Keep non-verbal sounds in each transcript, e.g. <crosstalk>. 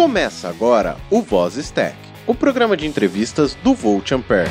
Começa agora o Voz Stack, o programa de entrevistas do Volt Ampere.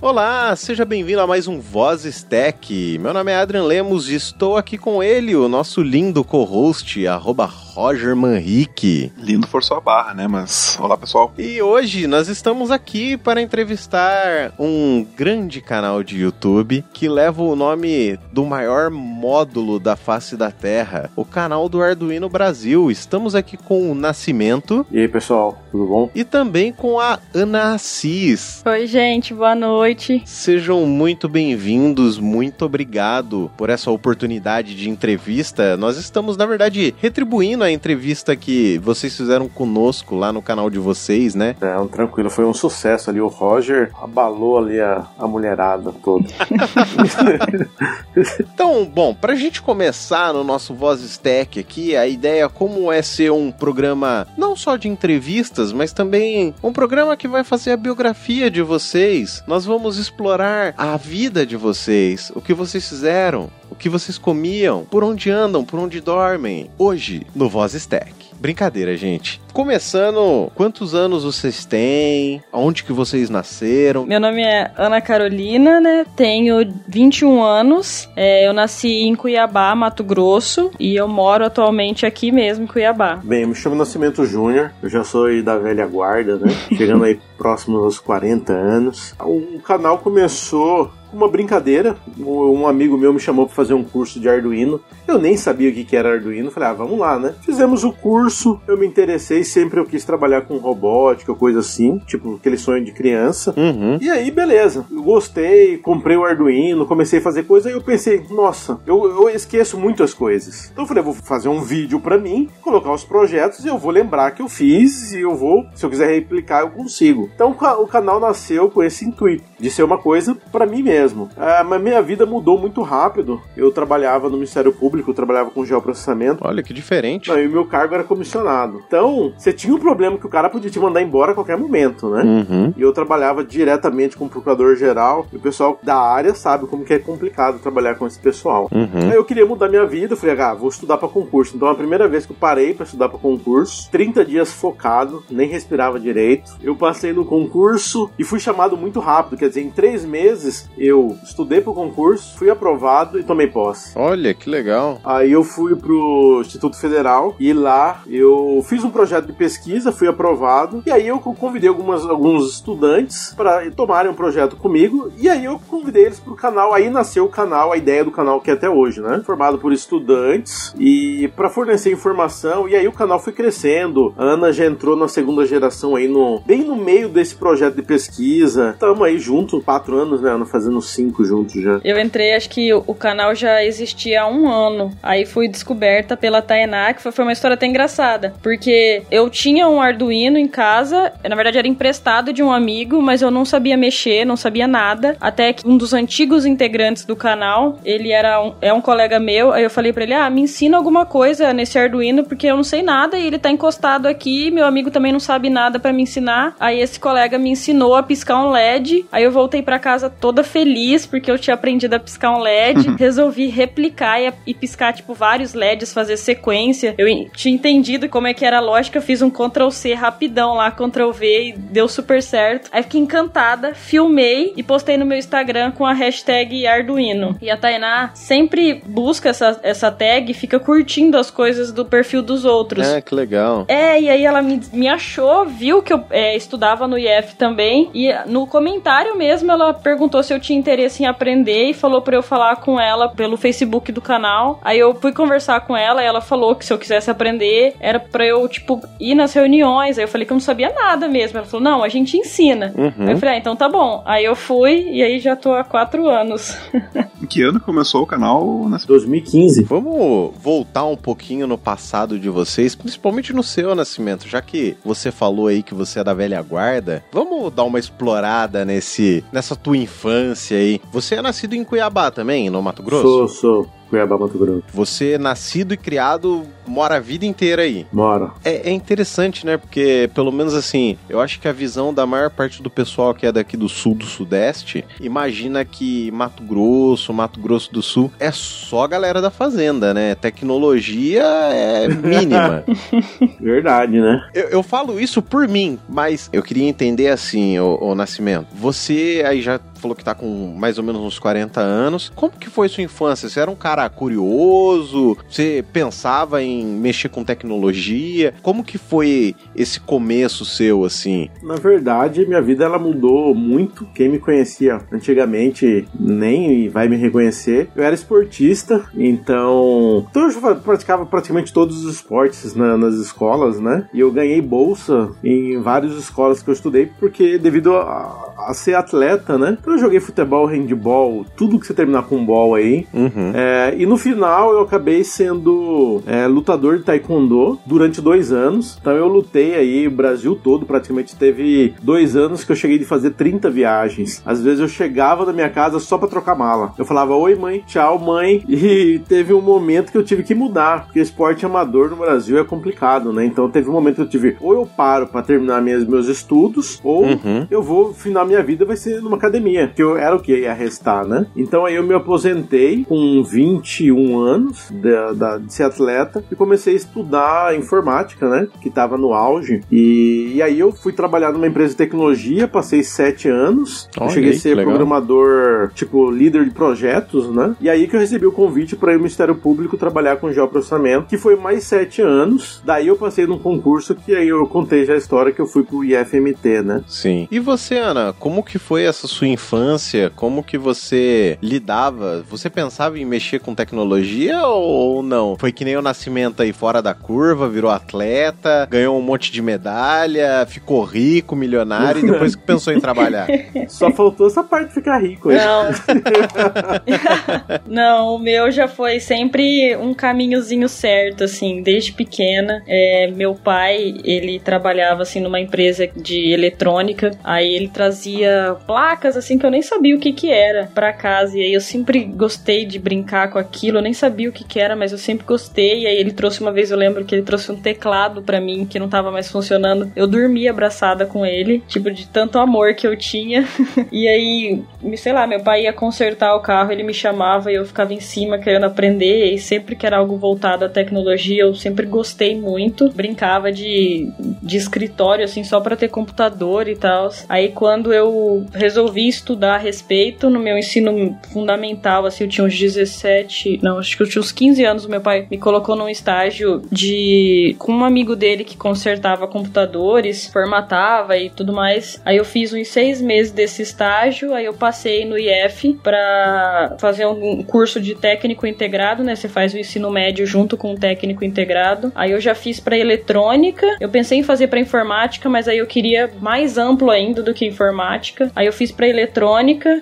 Olá, seja bem-vindo a mais um Voz Stack. Meu nome é Adrian Lemos e estou aqui com ele, o nosso lindo co-host, arroba Roger Manrique. Lindo forçou a barra, né? Mas olá, pessoal. E hoje nós estamos aqui para entrevistar um grande canal de YouTube que leva o nome do maior módulo da face da Terra, o canal do Arduino Brasil. Estamos aqui com o Nascimento. E aí, pessoal, tudo bom? E também com a Ana Assis. Oi, gente, boa noite. Sejam muito bem-vindos, muito obrigado por essa oportunidade de entrevista. Nós estamos, na verdade, retribuindo a entrevista que vocês fizeram conosco lá no canal de vocês, né? É, um tranquilo, foi um sucesso ali. O Roger abalou ali a, a mulherada toda. <laughs> <laughs> então, bom, pra gente começar no nosso Voz Stack aqui, a ideia como é ser um programa não só de entrevistas, mas também um programa que vai fazer a biografia de vocês. Nós vamos explorar a vida de vocês, o que vocês fizeram, o que vocês comiam, por onde andam, por onde dormem. Hoje, no Voz Stack. Brincadeira, gente. Começando, quantos anos vocês têm? Onde que vocês nasceram? Meu nome é Ana Carolina, né? Tenho 21 anos. É, eu nasci em Cuiabá, Mato Grosso, e eu moro atualmente aqui mesmo, em Cuiabá. Bem, eu me chamo Nascimento Júnior. Eu já sou da velha guarda, né? <laughs> Chegando aí próximo aos 40 anos. O canal começou uma brincadeira. Um amigo meu me chamou para fazer um curso de Arduino. Eu nem sabia o que era Arduino. Falei, ah, vamos lá, né? Fizemos o curso, eu me interessei, sempre eu quis trabalhar com robótica, coisa assim, tipo aquele sonho de criança. Uhum. E aí, beleza. Eu gostei, comprei o Arduino, comecei a fazer coisa e eu pensei, nossa, eu, eu esqueço muitas coisas. Então eu falei, vou fazer um vídeo para mim, colocar os projetos e eu vou lembrar que eu fiz e eu vou, se eu quiser replicar, eu consigo. Então o canal nasceu com esse intuito de ser uma coisa para mim mesmo. Ah, mas minha vida mudou muito rápido. Eu trabalhava no Ministério Público, trabalhava com geoprocessamento. Olha que diferente. Não, e o meu cargo era comissionado. Então, você tinha um problema que o cara podia te mandar embora a qualquer momento, né? Uhum. E eu trabalhava diretamente com o procurador geral. E o pessoal da área sabe como que é complicado trabalhar com esse pessoal. Uhum. Aí eu queria mudar minha vida. Eu falei, ah, vou estudar para concurso. Então, a primeira vez que eu parei para estudar para concurso, 30 dias focado, nem respirava direito. Eu passei no concurso e fui chamado muito rápido. Quer dizer, em três meses eu estudei pro concurso, fui aprovado e tomei posse. Olha que legal. Aí eu fui pro Instituto Federal e lá eu fiz um projeto de pesquisa, fui aprovado. E aí eu convidei algumas, alguns estudantes para tomarem um projeto comigo. E aí eu convidei eles pro canal. Aí nasceu o canal, a ideia do canal que é até hoje, né? Formado por estudantes e para fornecer informação. E aí o canal foi crescendo. A Ana já entrou na segunda geração aí no bem no meio desse projeto de pesquisa. Tamo aí junto, quatro anos, né? Ana fazendo cinco juntos já. Eu entrei, acho que o canal já existia há um ano. Aí fui descoberta pela Tainá, que foi uma história até engraçada. Porque eu tinha um Arduino em casa, na verdade era emprestado de um amigo, mas eu não sabia mexer, não sabia nada. Até que um dos antigos integrantes do canal, ele era um, é um colega meu, aí eu falei pra ele: ah, me ensina alguma coisa nesse Arduino, porque eu não sei nada e ele tá encostado aqui, meu amigo também não sabe nada para me ensinar. Aí esse colega me ensinou a piscar um LED, aí eu voltei para casa toda feliz, porque eu tinha aprendido a piscar um LED, resolvi replicar e, e, piscar, tipo, vários LEDs, fazer sequência. Eu tinha entendido como é que era a lógica, fiz um Ctrl C rapidão lá, Ctrl V e deu super certo. Aí fiquei encantada, filmei e postei no meu Instagram com a hashtag Arduino. E a Tainá sempre busca essa, essa tag e fica curtindo as coisas do perfil dos outros. É, que legal. É, e aí ela me, me achou, viu que eu é, estudava no IF também, e no comentário mesmo ela perguntou se eu tinha interesse em aprender e falou para eu falar com ela pelo Facebook do canal. Aí eu fui conversar com ela e ela falou que se eu quisesse aprender era para eu, tipo, ir nas reuniões. Aí eu falei que eu não sabia nada mesmo. Ela falou, não, a gente ensina. Uhum. Aí eu falei, ah, então tá bom. Aí eu fui e aí já tô há quatro anos. <laughs> em que ano começou o canal? 2015. Vamos voltar um pouquinho no passado de vocês, principalmente no seu nascimento, já que você falou aí que você é da velha guarda. Vamos dar uma explorada nesse nessa tua infância aí. Você é nascido em Cuiabá também, no Mato Grosso? Sou, sou. Cuiabá, Mato Grosso. Você, nascido e criado, mora a vida inteira aí. Mora. É, é interessante, né? Porque, pelo menos assim, eu acho que a visão da maior parte do pessoal que é daqui do sul do sudeste imagina que Mato Grosso, Mato Grosso do Sul é só a galera da fazenda, né? Tecnologia é mínima. <laughs> Verdade, né? eu, eu falo isso por mim, mas eu queria entender assim, o, o Nascimento. Você aí já falou que tá com mais ou menos uns 40 anos. Como que foi sua infância? Você era um cara curioso? Você pensava em mexer com tecnologia? Como que foi esse começo seu, assim? Na verdade, minha vida ela mudou muito. Quem me conhecia antigamente nem vai me reconhecer. Eu era esportista, então, então eu praticava praticamente todos os esportes na, nas escolas, né? E eu ganhei bolsa em várias escolas que eu estudei porque devido a, a ser atleta, né? Então eu joguei futebol, handball, tudo que você terminar com ball aí. Uhum. É, e no final eu acabei sendo é, lutador de taekwondo durante dois anos. Então eu lutei aí o Brasil todo, praticamente teve dois anos que eu cheguei de fazer 30 viagens. Às vezes eu chegava na minha casa só para trocar mala. Eu falava, oi mãe, tchau mãe. <laughs> E teve um momento que eu tive que mudar, porque esporte amador no Brasil é complicado, né? Então teve um momento que eu tive, ou eu paro para terminar minhas, meus estudos, ou Uhum. eu vou, final minha vida vai ser numa academia, que eu era o que ia restar, né? Então aí eu me aposentei com 21 anos da, da- de ser atleta e comecei a estudar informática, né? Que tava no auge. E, e aí eu fui trabalhar numa empresa de tecnologia, passei sete anos. Cheguei a ser programador, tipo, líder de projetos, né? E aí que eu recebi o convite para ir no Ministério Público trabalhar com geoprocessamento, que foi mais sete anos. Daí eu passei num concurso que aí eu contei já a história que eu fui pro IFMT, né? Sim. E você, Ana, como que foi essa sua infância? Como que você lidava? Você pensava em mexer com tecnologia ou não? Foi que nem o nascimento aí fora da curva, virou atleta, ganhou um monte de medalha, ficou rico, milionário e depois que pensou em trabalhar. <laughs> Só faltou essa parte de ficar rico aí. Não. <laughs> não, o meu já foi sempre um caminhozinho certo, assim, desde pequena. É, meu pai, ele trabalhava, assim, numa empresa de eletrônica. Aí ele trazia placas, assim, que eu nem sabia o que que era pra casa. E aí eu sempre gostei de brincar com aquilo. Eu nem sabia o que que era, mas eu sempre gostei. E aí ele trouxe uma vez, eu lembro que ele trouxe um teclado pra mim que não tava mais funcionando. Eu dormi abraçada com ele, tipo, de tanto amor que eu tinha. <laughs> E aí, sei lá, meu pai ia consertar o carro, ele me chamava e eu ficava em cima querendo aprender. E sempre que era algo voltado à tecnologia, eu sempre gostei muito. Brincava de, de escritório, assim, só pra ter computador e tal. Aí quando eu resolvi estudar a respeito, no meu ensino fundamental, assim, eu tinha uns 17, não, acho que eu tinha uns 15 anos, meu pai me colocou num estágio de. com um amigo dele que consertava computadores, formatava e tudo mais. Aí eu fiz uns seis meses desse estágio, aí eu passei no IF pra fazer um curso de técnico integrado, né? Você faz o ensino médio junto com o técnico integrado. Aí eu já fiz pra eletrônica, eu pensei em fazer pra informática, mas aí eu queria mais amplo ainda do que informática. Aí eu fiz pra eletrônica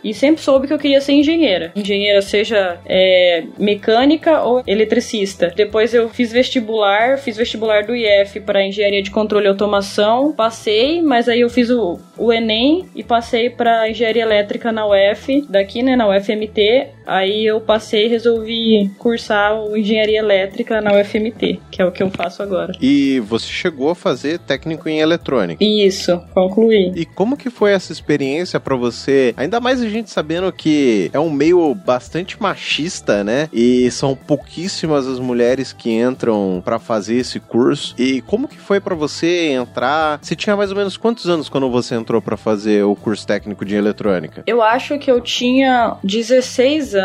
e sempre soube que eu queria ser engenheira. Engenheira seja é, mecânica ou eletricista. Depois eu fiz vestibular, fiz vestibular do IF para engenharia de controle e automação, passei, mas aí eu fiz o, o Enem e passei para engenharia elétrica na UF, daqui, né, na UFMT. Aí eu passei e resolvi cursar o engenharia elétrica na UFMT, que é o que eu faço agora. E você chegou a fazer técnico em eletrônica. Isso, concluí. E como que foi essa experiência pra você? Ainda mais a gente sabendo que é um meio bastante machista, né? E são pouquíssimas as mulheres que entram pra fazer esse curso. E como que foi pra você entrar? Você tinha mais ou menos quantos anos quando você entrou pra fazer o curso técnico de eletrônica? Eu acho que eu tinha 16 anos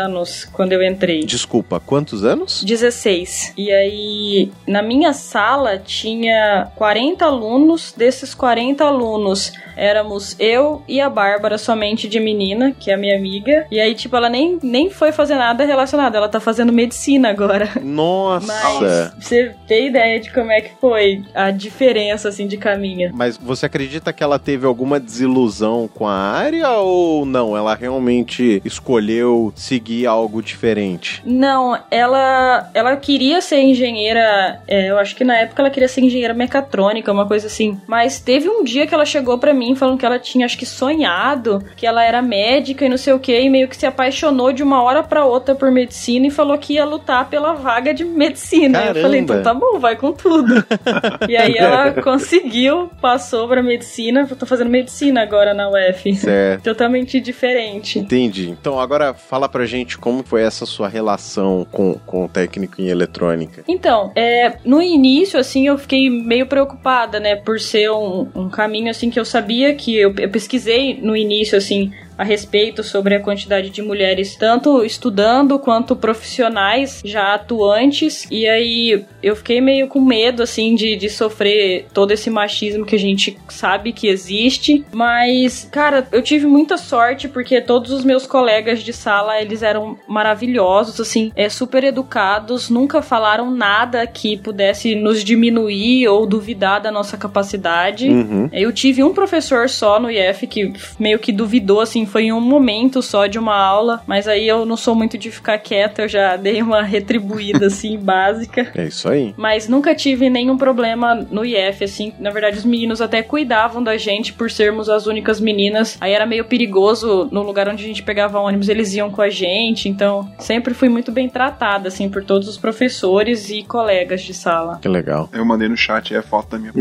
quando eu entrei. Desculpa, quantos anos? 16. E aí, na minha sala tinha 40 alunos. Desses 40 alunos, éramos eu e a Bárbara somente de menina, que é a minha amiga. E aí, tipo, ela nem, nem foi fazer nada relacionado. Ela tá fazendo medicina agora. Nossa! Mas você tem ideia de como é que foi a diferença, assim, de caminho. Mas você acredita que ela teve alguma desilusão com a área ou não? Ela realmente escolheu seguir seguir algo diferente? Não, ela ela queria ser engenheira, é, eu acho que na época ela queria ser engenheira mecatrônica, uma coisa assim. Mas teve um dia que ela chegou para mim falando que ela tinha, acho que sonhado, que ela era médica e não sei o que, e meio que se apaixonou de uma hora para outra por medicina e falou que ia lutar pela vaga de medicina. Caramba. Eu falei, então tá bom, vai com tudo. <laughs> e aí ela conseguiu, passou pra medicina, tô fazendo medicina agora na UF. Certo. Totalmente diferente. Entendi. Então agora fala pra gente como foi essa sua relação com, com o técnico em eletrônica. Então, é, no início, assim, eu fiquei meio preocupada, né? Por ser um, um caminho, assim, que eu sabia que eu, eu pesquisei no início, assim, a respeito sobre a quantidade de mulheres, tanto estudando quanto profissionais já atuantes. E aí eu fiquei meio com medo, assim, de, de sofrer todo esse machismo que a gente sabe que existe. Mas, cara, eu tive muita sorte porque todos os meus colegas de sala, eles eram maravilhosos, assim, é, super educados, nunca falaram nada que pudesse nos diminuir ou duvidar da nossa capacidade. Uhum. Eu tive um professor só no IF que meio que duvidou, assim, foi em um momento só de uma aula, mas aí eu não sou muito de ficar quieta, eu já dei uma retribuída, <laughs> assim, básica. É isso aí. Mas nunca tive nenhum problema no IF, assim. Na verdade, os meninos até cuidavam da gente por sermos as únicas meninas. Aí era meio perigoso no lugar onde a gente pegava ônibus, eles iam com a gente. Então, sempre fui muito bem tratada, assim, por todos os professores e colegas de sala. Que legal. Eu mandei no chat aí a foto da minha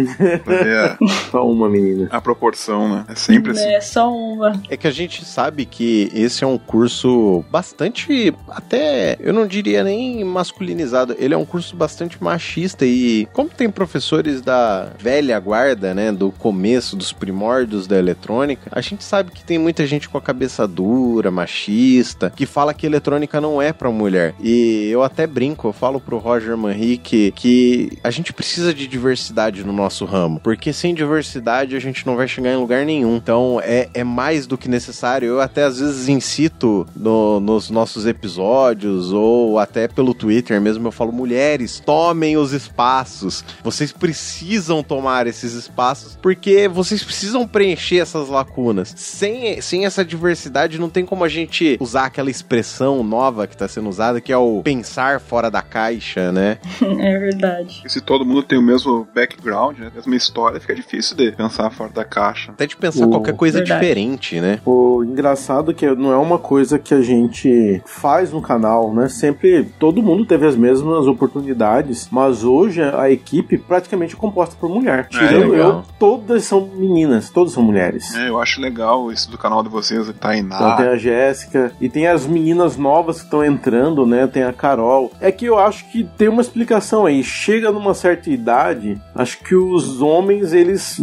pra ver a, <laughs> Só uma menina. a proporção, né? É sempre assim. É, só uma. É que a gente sabe que esse é um curso bastante, até, eu não diria nem masculinizado, ele é um curso bastante machista e como tem professores da velha guarda, né, do começo, dos primórdios da eletrônica, a gente sabe que tem muita gente com a cabeça dura, machista, que fala que eletrônica não é pra mulher. E eu até brinco, eu falo pro Roger Manrique que a gente precisa de diversidade no nosso ramo, porque sem diversidade a gente não vai chegar em lugar nenhum. Então é, é mais do que necessário. Eu até às vezes incito no- nos nossos episódios ou até pelo Twitter mesmo, eu falo: mulheres, tomem os espaços. Vocês precisam tomar esses espaços porque vocês precisam preencher essas lacunas. Sem, sem essa diversidade, não tem como a gente usar aquela expressão nova que está sendo usada, que é o pensar fora da caixa, né? <laughs> é verdade. E se todo mundo tem o mesmo background, né? a mesma história, fica difícil de pensar fora da caixa. Até de pensar O- qualquer coisa Verdade. diferente, né? O engraçado é que não é uma coisa que a gente faz no canal, né? Sempre todo mundo teve as mesmas oportunidades, mas hoje a equipe praticamente é composta por mulher. Tirando legal. eu, todas são meninas, todas são mulheres. É, eu acho legal isso do canal de vocês, Tainá. Então tem a Jéssica e tem as meninas novas que estão entrando, né? Tem a Carol. É que eu acho que tem uma explicação aí. Chega numa certa idade, acho que os homens eles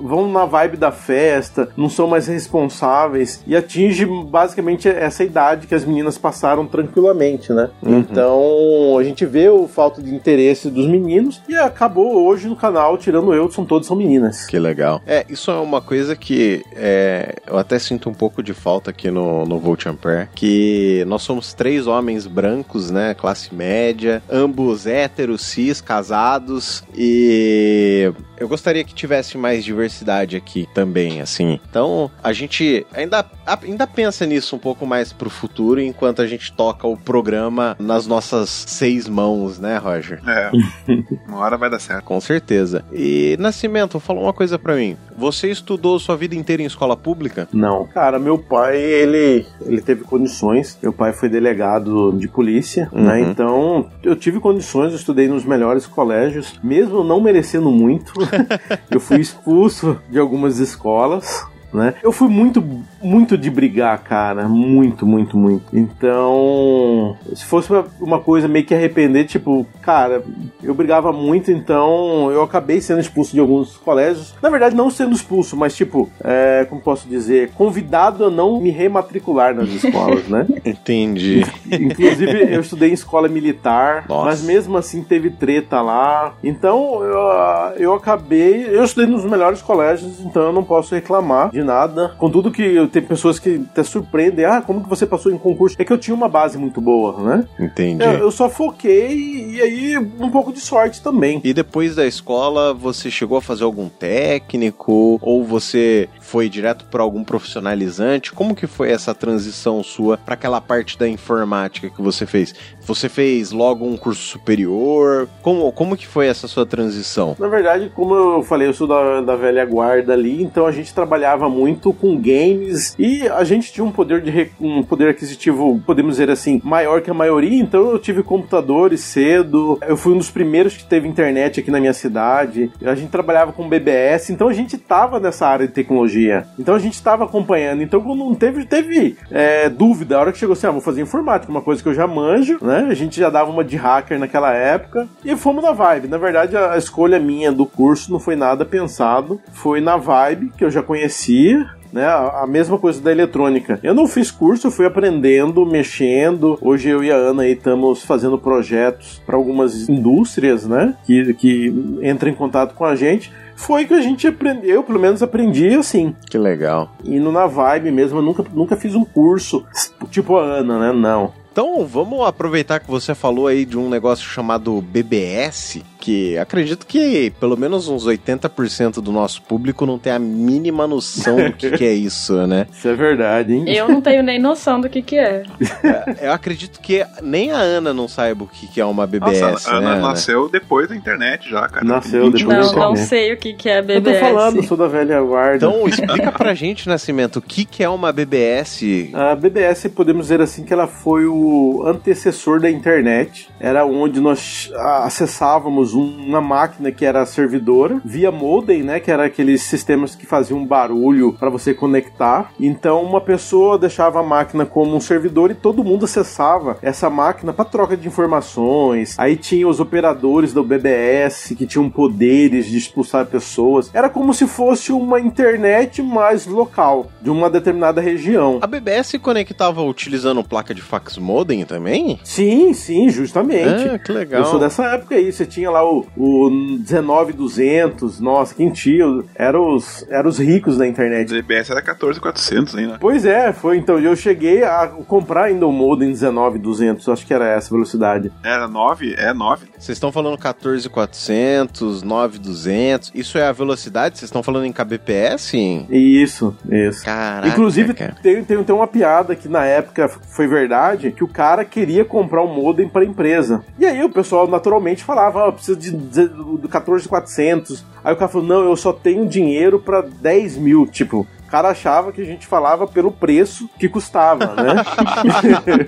vão na vibe da festa, não são mais responsáveis e atinge basicamente essa idade que as meninas passaram tranquilamente, né? Uhum. Então a gente vê o falta de interesse dos meninos e acabou hoje no canal, tirando eu, são todos são meninas. Que legal. É, isso é uma coisa que é, eu até sinto um pouco de falta aqui no, no Volt Ampere, que nós somos três homens brancos, né, classe média, ambos héteros, cis, casados, e eu gostaria que tivesse mais diversidade aqui também, assim. Então, a gente ainda, ainda pensa nisso um pouco mais pro futuro, enquanto a gente toca o programa nas nossas seis mãos, né, Roger? É, <laughs> uma hora vai dar certo. Com certeza. E Nascimento, fala uma coisa pra mim. Você estudou sua vida inteira em escola pública? Não. Cara, meu pai, ele, ele teve condições. Meu pai foi delegado de polícia, Uhum. né? Então, eu tive condições, eu estudei nos melhores colégios, mesmo não merecendo muito. <laughs> eu fui expulso de algumas escolas. Né? Eu fui muito, muito de brigar, cara. Muito, muito, muito. Então, se fosse uma, uma coisa meio que arrepender, tipo, cara, eu brigava muito, então eu acabei sendo expulso de alguns colégios. Na verdade, não sendo expulso, mas tipo, é, como posso dizer, convidado a não me rematricular nas escolas, né? <laughs> Entendi. Inclusive, eu estudei em escola militar, Nossa. mas mesmo assim teve treta lá. Então, eu, eu acabei. Eu estudei nos melhores colégios, então eu não posso reclamar de nada. Contudo, que eu tenho pessoas que até surpreendem: ah, como que você passou em concurso? É que eu tinha uma base muito boa, né? Entendi. Eu, eu só foquei e aí um pouco de sorte também. E depois da escola, você chegou a fazer algum técnico? Ou você foi direto para algum profissionalizante? Como que foi essa transição sua para aquela parte da informática que você fez? Você fez logo um curso superior? Como, como que foi essa sua transição? Na verdade, como eu falei, eu sou da, da velha guarda ali, então a gente trabalhava muito com games e a gente tinha um poder de um poder aquisitivo, podemos dizer assim, maior que a maioria, então eu tive computadores cedo, eu fui um dos primeiros que teve internet aqui na minha cidade, a gente trabalhava com BBS, então a gente tava nessa área de tecnologia, então a gente estava acompanhando, então não teve, teve é, dúvida, a hora que chegou assim, ah, vou fazer informática, uma coisa que eu já manjo, né, a gente já dava uma de hacker naquela época, e fomos na vibe, na verdade a, a escolha minha do curso não foi nada pensado, foi na vibe, que eu já conhecia, né? A mesma coisa da eletrônica. Eu não fiz curso, fui aprendendo, mexendo. Hoje eu e a Ana aí estamos fazendo projetos para algumas indústrias, né? Que, que entram em contato com a gente foi que a gente aprendeu, eu pelo menos aprendi assim. Que legal. Indo na vibe mesmo, eu nunca, nunca fiz um curso tipo a Ana, né? Não. Então, vamos aproveitar que você falou aí de um negócio chamado BBS, que acredito que pelo menos uns 80% do nosso público não tem a mínima noção do que, que, é isso, né? <laughs> Isso é verdade, hein? Eu não tenho nem noção do que, que é. é eu acredito que nem a Ana não saiba o que, que é uma BBS. Nossa, a Ana né, nasceu depois da internet já, cara. Nasceu depois Não, não sei o que, que é BBS. Eu tô falando, sou da velha guarda. Então, explica pra gente, Nascimento, o que, que é uma BBS? A BBS, podemos dizer assim, que ela foi o antecessor da internet. Era onde nós acessávamos uma máquina que era servidora, via modem, né, que era aqueles sistemas que faziam barulho para você conectar. Então uma pessoa deixava a máquina como um servidor e todo mundo acessava essa máquina para troca de informações. Aí tinha os operadores do BBS que tinham poderes de expulsar pessoas. Era como se fosse uma internet mais local, de uma determinada região. A BBS conectava utilizando placa de fax modem também? Sim, sim, justamente. Ah, que legal. Eu sou dessa época aí. Você tinha lá o, o 19200, nossa, quem tinha? Eram os, era os ricos da internet. O DBS era 14400 ainda. Pois é, foi então. Eu cheguei a comprar ainda o modem 19200, acho que era essa velocidade. Era 9? É 9. Vocês estão falando 14400, 9200. Isso é a velocidade? Vocês estão falando em kbps? Isso, isso. Caraca. Inclusive, tem, tem, tem uma piada que na época foi verdade, que o cara queria comprar um modem para a empresa. E aí o pessoal naturalmente falava, oh, precisa de, de, do 14400. Aí o cara falou, não, eu só tenho dinheiro para 10 mil. Tipo, cara achava que a gente falava pelo preço que custava, né?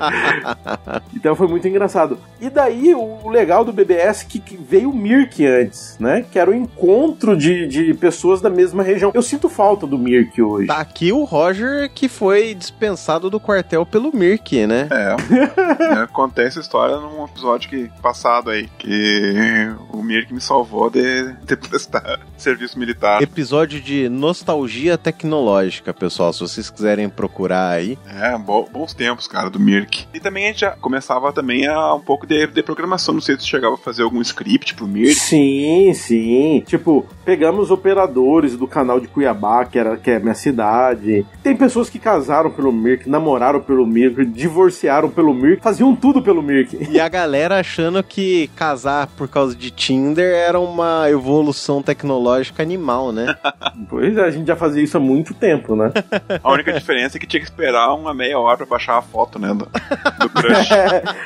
<laughs> então foi muito engraçado. E daí o legal do BBS é que, que veio o Mirk antes, né? Que era o encontro de, de pessoas da mesma região. Eu sinto falta do Mirk hoje. Tá aqui o Roger que foi dispensado do quartel pelo Mirk, né? É. é acontece a história num episódio que, passado aí, que o Mirk me salvou de, de <laughs> prestar serviço militar. Episódio de nostalgia tecnológica tecnológica, pessoal. Se vocês quiserem procurar aí. É, bons tempos, cara, do Mirk. E também a gente já começava também a um pouco de, de programação. Não sei se chegava a fazer algum script pro Mirk. Sim, sim. Tipo, pegamos operadores do canal de Cuiabá, que, era, que é minha cidade. Tem pessoas que casaram pelo Mirk, namoraram pelo Mirk, divorciaram pelo Mirk, faziam tudo pelo Mirk. E a galera achando que casar por causa de Tinder era uma evolução tecnológica animal, né? <laughs> pois é, a gente já fazia isso há muito tempo, né? <laughs> A única diferença é que tinha que esperar uma meia hora pra baixar a foto, né? Do, do crush.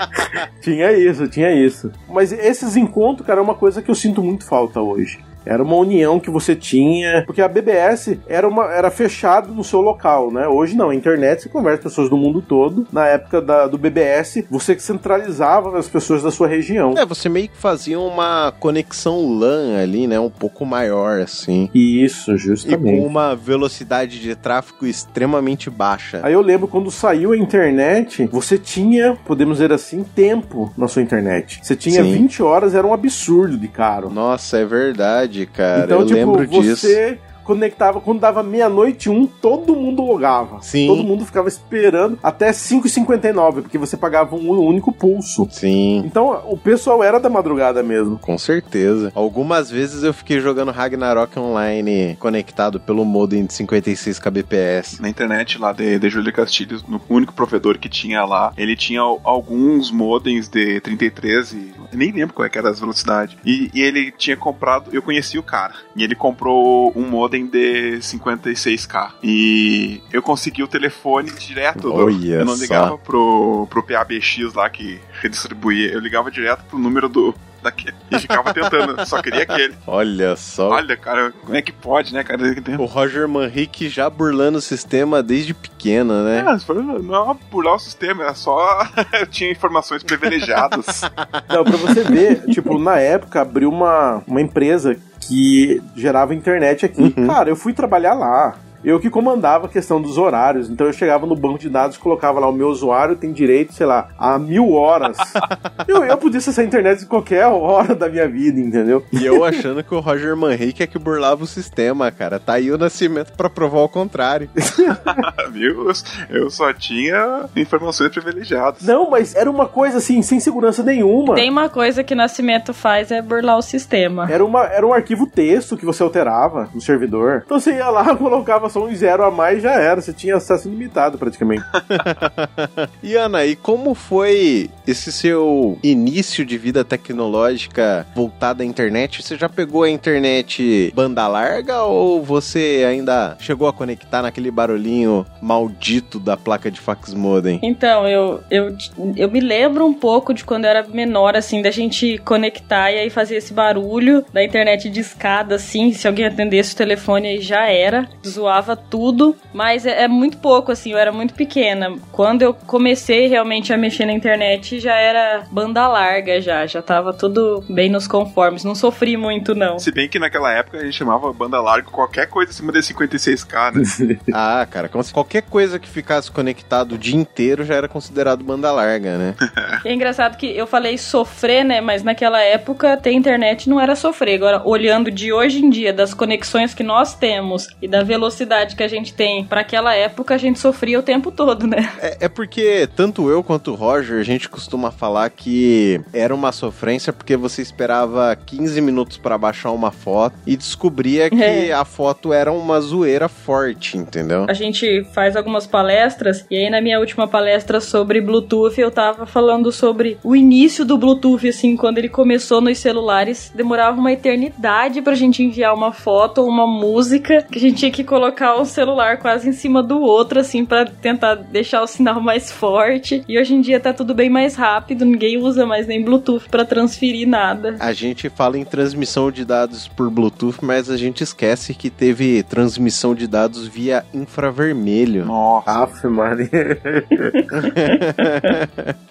<laughs> tinha isso, tinha isso. Mas esses encontros, cara, é uma coisa que eu sinto muito falta hoje. Era uma união que você tinha, porque a BBS era, uma, era fechado no seu local, né? Hoje não, a internet você conversa com pessoas do mundo todo. Na época da, do BBS, você centralizava as pessoas da sua região. É, você meio que fazia uma conexão LAN ali, né? Um pouco maior, assim. Isso, justamente. E com uma velocidade de tráfego extremamente baixa. Aí eu lembro quando saiu a internet, você tinha, podemos dizer assim, tempo na sua internet. Você tinha Sim. 20 horas, era um absurdo de caro. Nossa, é verdade verdade, cara. Então, eu tipo, lembro você disso conectava, quando dava meia-noite um, todo mundo logava. Sim. Todo mundo ficava esperando até 5h59, porque você pagava um único pulso. Sim. Então o pessoal era da madrugada mesmo. Com certeza. Algumas vezes eu fiquei jogando Ragnarok online conectado pelo modem de 56 kbps. Na internet lá de, de Júlio Castilhos, no único provedor que tinha lá, ele tinha alguns modems de 33 e nem lembro qual é que era as velocidades. E, e ele tinha comprado, eu conheci o cara, e ele comprou um modem vender 56k. E eu consegui o telefone direto. do- Olha eu não só. ligava pro, pro PABX lá que redistribuía. Eu ligava direto pro número do. Daquele, e ficava tentando, só queria aquele. Olha só. Olha, cara, como é que pode, né, cara? O Roger Manrique já burlando o sistema desde pequeno, né? É, não é burlar o sistema, era só. eu <laughs> tinha informações privilegiadas. <laughs> Não, pra você ver, tipo, na época abriu uma, uma empresa que gerava internet aqui. Cara, eu fui trabalhar lá. Eu que comandava a questão dos horários. Então eu chegava no banco de dados, colocava lá o meu usuário tem direito, sei lá, a mil horas. <laughs> eu, eu podia acessar a internet em qualquer hora da minha vida, entendeu? E eu achando que o Roger Manrique é que burlava o sistema, cara. Tá aí o Nascimento pra provar o contrário. <laughs> Viu? Eu- Eu só tinha informações privilegiadas. Não, mas era uma coisa assim, sem segurança nenhuma. Tem uma coisa que Nascimento faz é burlar o sistema. Era, uma, era um arquivo texto que você alterava no servidor. Então você ia lá, <laughs> colocava só um zero a mais já era. Você tinha acesso ilimitado praticamente. <laughs> <laughs> E Ana, e como foi esse seu início de vida tecnológica voltada à internet? Você já pegou a internet banda larga ou você ainda chegou a conectar naquele barulhinho maldito da placa de fax modem? Então, eu, eu, eu me lembro um pouco de quando eu era menor, assim, da gente conectar e aí fazer esse barulho da internet de escada, assim, se alguém atendesse o telefone aí já era, zoava tudo, mas é, é muito pouco, assim, eu era muito pequena. Quando eu comecei realmente a mexer na internet, já era banda larga, já, já tava tudo bem nos conformes, não sofri muito, não. Se bem que naquela época a gente chamava banda larga qualquer coisa acima de 56k, né? <laughs> Ah, cara, como se qualquer coisa que ficasse conectado o dia inteiro já era considerado banda larga, né? <laughs> É engraçado que eu falei sofrer, né? Mas naquela época ter internet não era sofrer. Agora, olhando de hoje em dia, das conexões que nós temos e da velocidade que a gente tem para aquela época, a gente sofria o tempo todo, né? É, é porque tanto eu quanto o Roger, a gente costuma falar que era uma sofrência porque você esperava 15 minutos pra baixar uma foto e descobria que É. a foto era uma zoeira forte, entendeu? A gente faz algumas palestras e aí na minha última palestra sobre Bluetooth eu tava falando sobre o início do Bluetooth, assim, quando ele começou nos celulares, demorava uma eternidade pra gente enviar uma foto ou uma música, que a gente tinha que colocar o celular quase em cima do outro, assim, pra tentar deixar o sinal mais forte. E hoje em dia tá tudo bem mais rápido, ninguém usa mais nem Bluetooth pra transferir nada. A gente fala em transmissão de dados por Bluetooth, mas a gente esquece que teve transmissão de dados via infravermelho. Nossa. Aff, Maria. <laughs>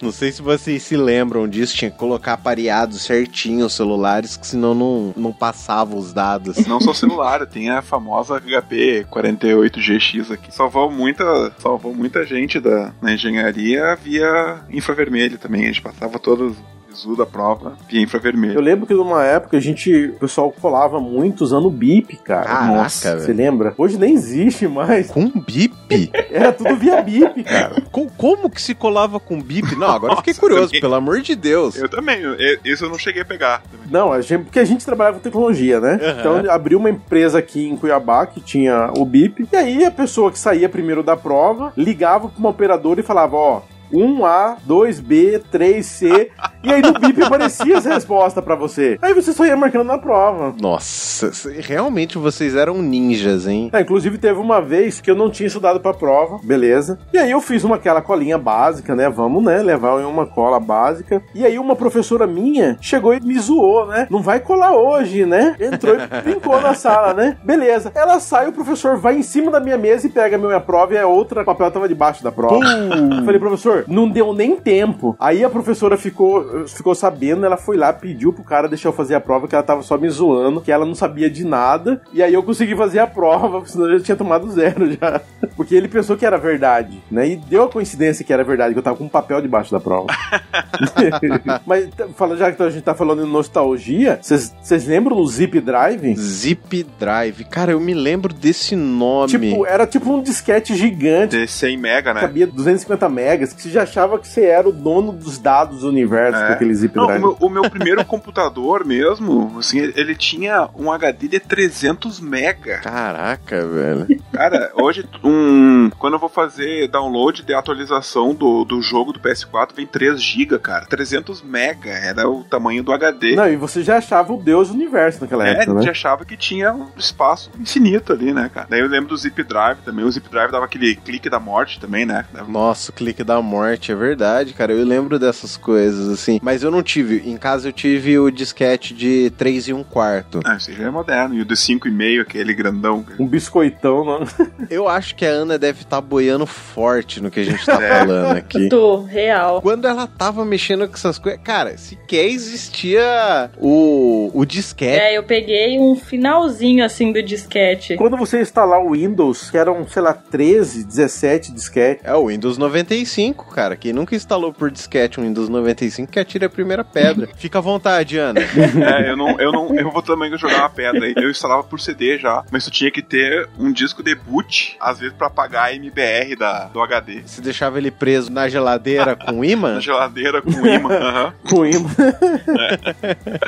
Não sei se vocês se lembram disso, tinha que colocar pareado certinho os celulares, que senão não, não passava os dados. Não só celular, tem a famosa HP 48GX aqui. Salvou muita, salvou muita gente da, na engenharia via infravermelho também. A gente passava todos visu da prova via Eu infravermelho. lembro que numa época a gente, o pessoal colava muito usando o bip, cara. Caraca, Nossa, velho. Você lembra? Hoje nem existe mais. Com bip? Era <laughs> tudo via bip, cara. <laughs> Co- Como que se colava com bip? Não, agora eu fiquei Nossa, curioso, também. pelo amor de Deus. Eu também, eu- isso eu não cheguei a pegar. também. Não, a gente, porque a gente trabalhava com tecnologia, né? Aham. Então abriu uma empresa aqui em Cuiabá que tinha o BIP. E aí a pessoa que saía primeiro da prova ligava para uma operadora e falava: Ó, 1A, 2B, 3C. e aí no BIP aparecia essa resposta pra você. Aí você só ia marcando na prova. Nossa, realmente vocês eram ninjas, hein? Ah, inclusive teve uma vez que eu não tinha estudado pra prova, beleza. E aí eu fiz uma aquela colinha básica, né? Vamos, né? Levar uma cola básica. E aí uma professora minha chegou e me zoou, né? Não vai colar hoje, né? Entrou e <laughs> brincou na sala, né? Beleza. Ela sai, o professor vai em cima da minha mesa e pega a minha prova e a outra papel tava debaixo da prova. Eu Falei, professor, não deu nem tempo. Aí a professora ficou, ficou sabendo, ela foi lá, pediu pro cara deixar eu fazer a prova, que ela tava só me zoando, que ela não sabia de nada. E aí eu consegui fazer a prova, <laughs> senão eu já tinha tomado zero já. <laughs> Porque ele pensou que era verdade, né? E deu a coincidência que era verdade, que eu tava com um papel debaixo da prova. <laughs> Mas tá- fala, já que a gente tá falando em nostalgia, vocês lembram do Zip Drive? Zip Drive. Cara, eu me lembro desse nome. Tipo, era tipo um disquete gigante De 100 mega, né? cabia 250 megas, que Você já achava que você era o dono dos dados do universo É. com aquele zip Não, o drive. meu, o meu primeiro <laughs> computador mesmo, assim, ele tinha um HD de 300 mega. Caraca, velho. Cara, hoje, um, quando eu vou fazer download de atualização do, do jogo do PS4, vem 3 GB, cara. 300 mega era o tamanho do HD. Não, e você já achava o deus do universo naquela É, época, a gente né? achava que tinha um espaço infinito ali, né, cara? Daí eu lembro do Zip Drive também. O Zip Drive dava aquele clique da morte também, né? Nossa, o clique da morte, é verdade, cara. Eu lembro dessas coisas, assim. Mas eu não tive. Em casa eu tive o disquete de 3 e 1 quarto. Ah, esse já é moderno. E o de 5,5, aquele grandão. Um biscoitão, né? <laughs> Eu acho que a Ana deve estar boiando forte no que a gente tá <laughs> É. falando aqui. Tô, real. Quando ela tava mexendo com essas coisas. Cara, sequer existia o, o disquete. É, eu peguei um finalzinho assim do disquete. Quando você instalar o Windows, que eram, sei lá, 13, 17 disquete, É o Windows 95, cara. Quem nunca instalou por disquete um Windows 95 que atire a primeira pedra. <laughs> Fica à vontade, Ana. É, eu não, eu não, eu vou também jogar uma pedra aí. Eu instalava por CD já, mas tu tinha que ter um disco de boot, às vezes pra apagar a MBR da, do HD. Você deixava ele preso na geladeira com imã? <laughs> Na geladeira com imã. aham. <laughs> com imã.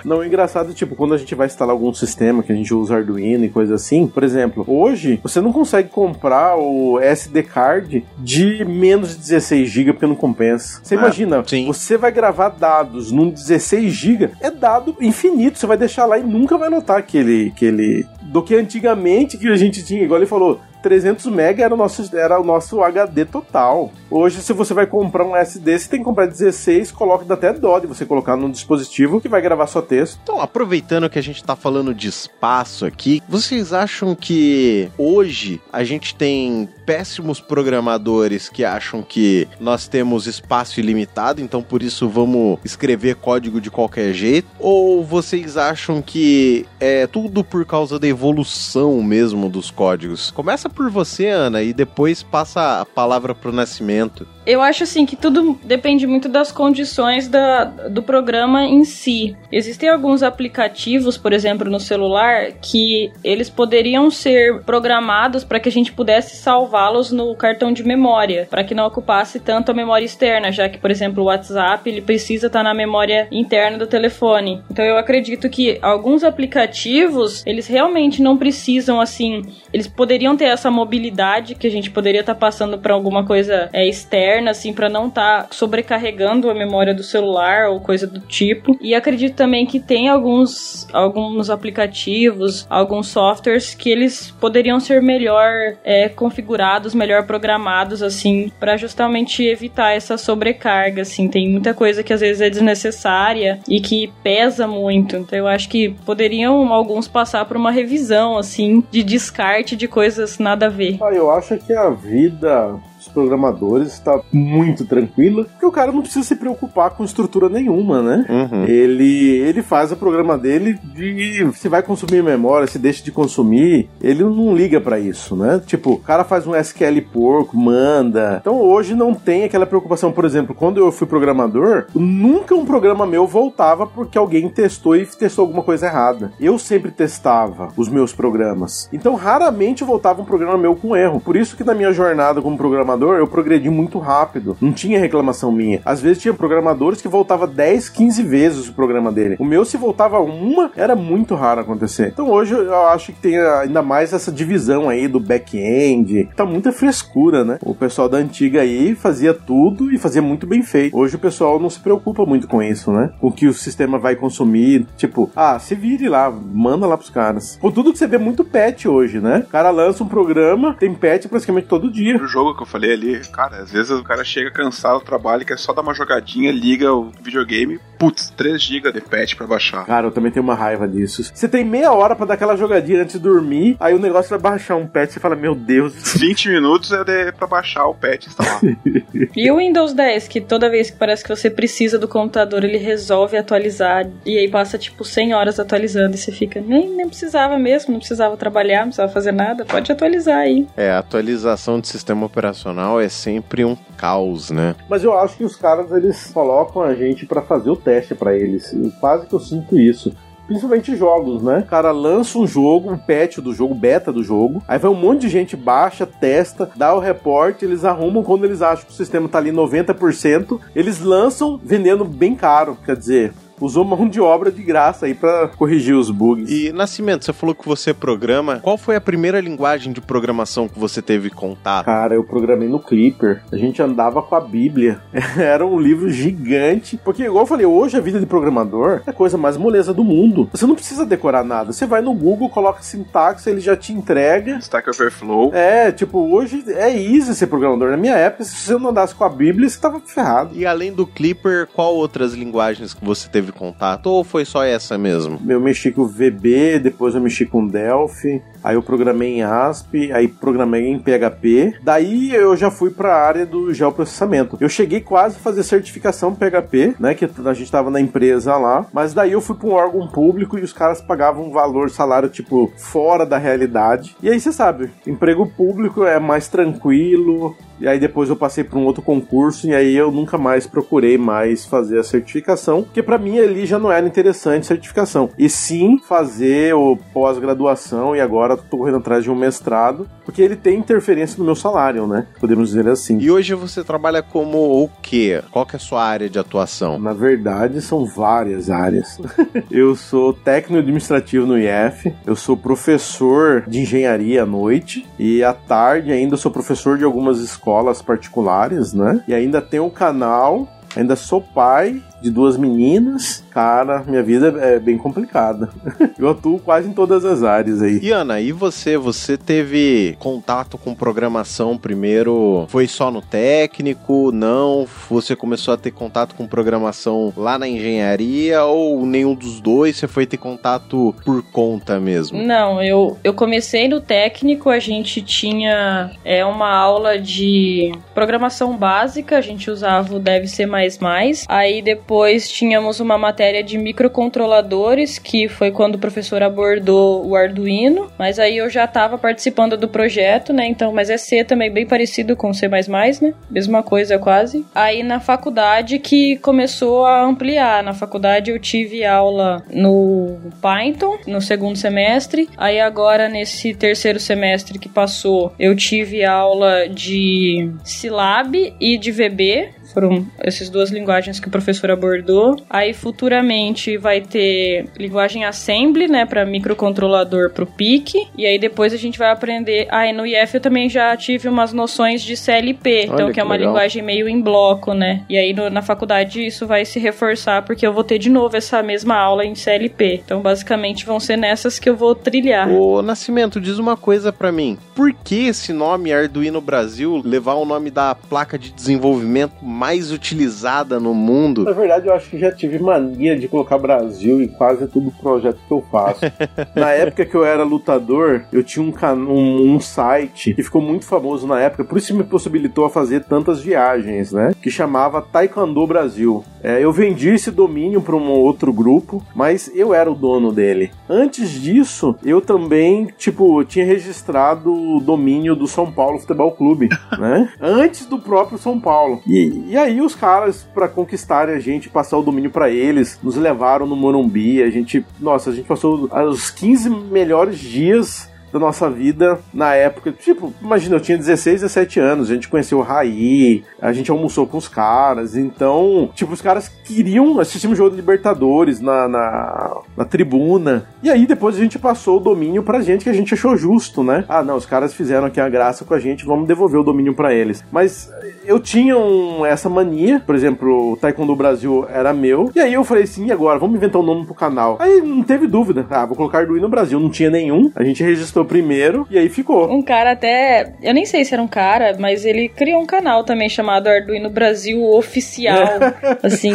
Não, o engraçado é, tipo, quando a gente vai instalar algum sistema que a gente usa Arduino e coisa assim, por exemplo, hoje você não consegue comprar o SD card de menos de 16 GB porque não compensa. Você É, imagina, sim. você vai gravar dados num 16 GB, é dado infinito, você vai deixar lá e nunca vai notar aquele, aquele do que antigamente que a gente tinha, igual ele falou, 300 mega era o nosso, era o nosso HD total. Hoje, se você vai comprar um SD, você tem que comprar 16, coloca até dó de você colocar num dispositivo que vai gravar só texto. Então, aproveitando que a gente tá falando de espaço aqui, vocês acham que hoje a gente tem péssimos programadores que acham que nós temos espaço ilimitado, então por isso vamos escrever código de qualquer jeito? Ou vocês acham que é tudo por causa da evolução mesmo dos códigos? Começa por você, Ana, e depois passa a palavra pro Nascimento. Eu acho assim que tudo depende muito das condições da, do programa em si. Existem alguns aplicativos, por exemplo, no celular, que eles poderiam ser programados para que a gente pudesse salvá-los no cartão de memória, para que não ocupasse tanto a memória externa, já que, por exemplo, o WhatsApp ele precisa estar na memória interna do telefone. Então eu acredito que alguns aplicativos eles realmente não precisam assim, eles poderiam ter essa mobilidade que a gente poderia estar passando para alguma coisa é, externa, assim, para não estar sobrecarregando a memória do celular ou coisa do tipo. E acredito também que tem alguns, alguns aplicativos, alguns softwares que eles poderiam ser melhor é, configurados, melhor programados, assim, para justamente evitar essa sobrecarga, assim. Tem muita coisa que às vezes é desnecessária e que pesa muito. Então eu acho que poderiam alguns passar por uma revisão, assim, de descarte de coisas nada a ver. Ah, eu acho que a vida dos programadores está muito tranquila, porque o cara não precisa se preocupar com estrutura nenhuma, né? Uhum. Ele, ele faz o programa dele de se vai consumir memória, se deixa de consumir, ele não liga pra isso, né? Tipo, o cara faz um SQL porco, manda. Então hoje não tem aquela preocupação, por exemplo, quando eu fui programador, nunca um programa meu voltava porque alguém testou e testou alguma coisa errada. Eu sempre testava os meus programas. Então raramente voltava um programa meu com erro. Por isso que na minha jornada como programador eu progredi muito rápido. Não tinha reclamação minha. Às vezes tinha programadores que voltava 10, 15 vezes o programa dele. O meu, se voltava uma, era muito raro acontecer. Então hoje eu acho que tem ainda mais essa divisão aí do back-end. Tá muita frescura, né? O pessoal da antiga aí fazia tudo e fazia muito bem feito. Hoje o pessoal não se preocupa muito com isso, né? Com o que o sistema vai consumir. Tipo, ah, se vire lá, manda lá pros caras. Por tudo que você vê muito patch hoje, né? O cara lança um programa, tem patch praticamente todo dia. O jogo que eu falei ali, cara, às vezes o cara chega cansado do trabalho, quer só dar uma jogadinha, liga o videogame, putz, 3 GB de patch pra baixar. Cara, eu também tenho uma raiva disso. Você tem meia hora pra dar aquela jogadinha antes de dormir, aí o negócio vai baixar um patch e você fala, meu Deus. <laughs> 20 minutos é de, pra baixar o patch e instalar. <laughs> E o Windows 10, que toda vez que parece que você precisa do computador, ele resolve atualizar. E aí passa tipo 100 horas atualizando. E você fica, nem, nem precisava mesmo, não precisava trabalhar, não precisava fazer nada. Pode atualizar aí. É, a atualização de sistema operacional é sempre um caos, né? Mas eu acho que os caras, eles colocam a gente pra fazer o teste pra eles. E quase que eu sinto isso. principalmente jogos, né? O cara lança um jogo, um patch do jogo, beta do jogo, aí vai um monte de gente baixa, testa, dá o reporte, eles arrumam quando eles acham que o sistema tá ali 90%, eles lançam vendendo bem caro, quer dizer, usou mão de obra de graça aí para corrigir os bugs. E Nascimento, você falou que você programa. Qual foi a primeira linguagem de programação que você teve contato? Cara, eu programei no Clipper. A gente andava com a Bíblia. <laughs> Era um livro gigante. Porque, igual eu falei, hoje a vida de programador é a coisa mais moleza do mundo. Você não precisa decorar nada. Você vai no Google, coloca sintaxe, ele já te entrega. Stack Overflow. É, tipo, hoje é easy ser programador. Na minha época, se você não andasse com a Bíblia, você tava ferrado. E além do Clipper, qual outras linguagens que você teve contato? Ou foi só essa mesmo? Eu mexi com VB, depois eu mexi com Delphi, aí eu programei em ASP, aí programei em PHP. Daí eu já fui para a área do geoprocessamento. Eu cheguei quase a fazer certificação PHP, né, que a gente tava na empresa lá, mas daí eu fui para um órgão público e os caras pagavam um valor, salário tipo fora da realidade. E aí você sabe, emprego público é mais tranquilo, e aí depois eu passei para um outro concurso e aí eu nunca mais procurei mais fazer a certificação, porque para mim ali já não era interessante certificação. E sim fazer o pós-graduação e agora tô correndo atrás de um mestrado, porque ele tem interferência no meu salário, né? Podemos dizer assim. E hoje você trabalha como o quê? Qual que é a sua área de atuação? Na verdade, são várias áreas. <laughs> eu sou técnico administrativo no IF, eu sou professor de engenharia à noite e à tarde ainda sou professor de algumas escolas particulares, né? E ainda tem um canal Ainda sou pai de duas meninas. Cara, minha vida é bem complicada. <laughs> Eu atuo quase em todas as áreas aí. E Ana, e você? Você teve contato com programação primeiro? Foi só no técnico? Não? Você começou a ter contato com programação lá na engenharia? Ou nenhum dos dois? Você foi ter contato por conta mesmo? Não, eu, eu comecei no técnico, a gente tinha é, uma aula de programação básica, a gente usava o Deve Ser Mais Mais. Aí depois tínhamos uma matéria de microcontroladores, que foi quando o professor abordou o Arduino, mas aí eu já estava participando do projeto, né? Então, mas é C também bem parecido com C++, né? Mesma coisa quase. Aí na faculdade que começou a ampliar. Na faculdade eu tive aula no Python no segundo semestre. Aí agora nesse terceiro semestre que passou, eu tive aula de Silab e de VB, foram essas duas linguagens que o professor abordou. Aí futuramente vai ter linguagem assembly, né, para microcontrolador pro PIC, e aí depois a gente vai aprender, ah, e no IF eu também já tive umas noções de CLP, então que, que é uma legal. linguagem meio em bloco, né? E aí no- na faculdade isso vai se reforçar porque eu vou ter de novo essa mesma aula em CLP. Então basicamente vão ser nessas que eu vou trilhar. Ô, Nascimento, diz uma coisa pra mim. Por que esse nome Arduino Brasil levar o nome da placa de desenvolvimento mais utilizada no mundo? Na verdade, eu acho que já tive mania de colocar Brasil em quase todo projeto que eu faço. <laughs> na época que eu era lutador, eu tinha um, um, um site que ficou muito famoso na época, por isso me possibilitou a fazer tantas viagens, né? Que chamava Taekwondo Brasil. É, eu vendi esse domínio para um outro grupo, mas eu era o dono dele. Antes disso, eu também, tipo, tinha registrado o domínio do São Paulo Futebol Clube, <laughs> né? Antes do próprio São Paulo. E, e aí os caras, pra conquistarem a gente, passar o domínio pra eles, nos levaram no Morumbi. A gente, nossa, a gente passou os 15 melhores dias da nossa vida na época. Tipo, imagina, eu tinha 16, 17 anos, a gente conheceu o Raí, a gente almoçou com os caras, então, tipo, os caras queriam assistir um jogo de Libertadores na, na, na tribuna. E aí depois a gente passou o domínio pra gente que a gente achou justo, né? Ah, não, os caras fizeram aqui a graça com a gente, vamos devolver o domínio pra eles. Mas eu tinha um- essa mania, por exemplo, o Taekwondo Brasil era meu, e aí eu falei assim, e agora? Vamos inventar um nome pro canal. Aí não teve dúvida. Ah, vou colocar Arduino Brasil. Não tinha nenhum. A gente registrou primeiro e aí ficou. Um cara até. Eu nem sei se era um cara, mas ele criou um canal também chamado Arduino Brasil Oficial. <laughs> assim.